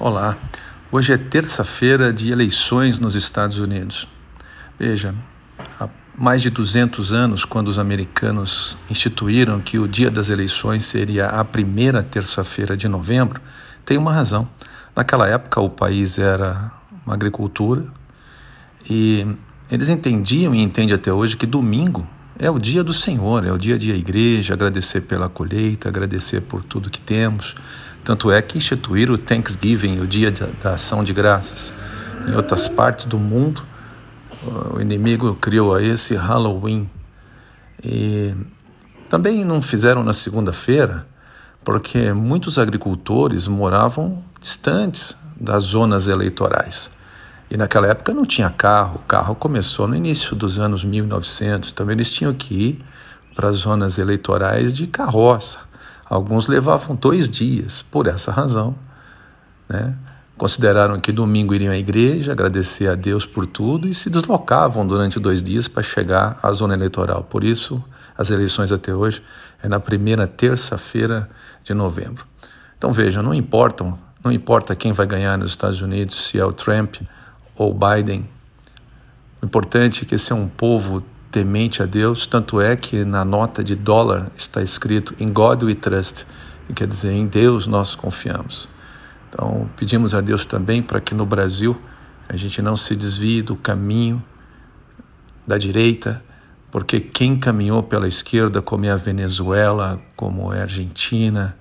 Olá, hoje é terça-feira de eleições nos Estados Unidos. Veja, há mais de 200 anos, quando os americanos instituíram que o dia das eleições seria a primeira terça-feira de novembro, tem uma razão. Naquela época, o país era uma agricultura e eles entendiam e entendem até hoje que domingo é o dia do Senhor, é o dia de a igreja, agradecer pela colheita, agradecer por tudo que temos. Tanto é que instituíram o Thanksgiving, o dia da ação de graças. Em outras partes do mundo, o inimigo criou esse Halloween. E também não fizeram na segunda-feira, porque muitos agricultores moravam distantes das zonas eleitorais. E naquela época não tinha carro, o carro começou no início dos anos 1900, também eles tinham que ir para as zonas eleitorais de carroça. Alguns levavam dois dias, por essa razão. Né? Consideraram que domingo iriam à igreja, agradecer a Deus por tudo e se deslocavam durante dois dias para chegar à zona eleitoral. Por isso, as eleições até hoje é na primeira terça-feira de novembro. Então veja, não importam, não importa quem vai ganhar nos Estados Unidos, se é o Trump ou Biden. O importante é que esse é um povo temente a Deus, tanto é que na nota de dólar está escrito In God we trust, que quer dizer em Deus nós confiamos. Então pedimos a Deus também para que no Brasil a gente não se desvie do caminho da direita, porque quem caminhou pela esquerda, como é a Venezuela, como é a Argentina,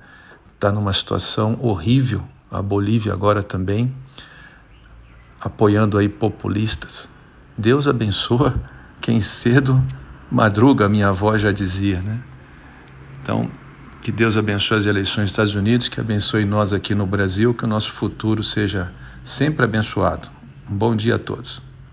está numa situação horrível, a Bolívia agora também apoiando aí populistas. Deus abençoa quem cedo madruga, minha avó já dizia, né? Então, que Deus abençoe as eleições dos Estados Unidos, que abençoe nós aqui no Brasil, que o nosso futuro seja sempre abençoado. Um bom dia a todos.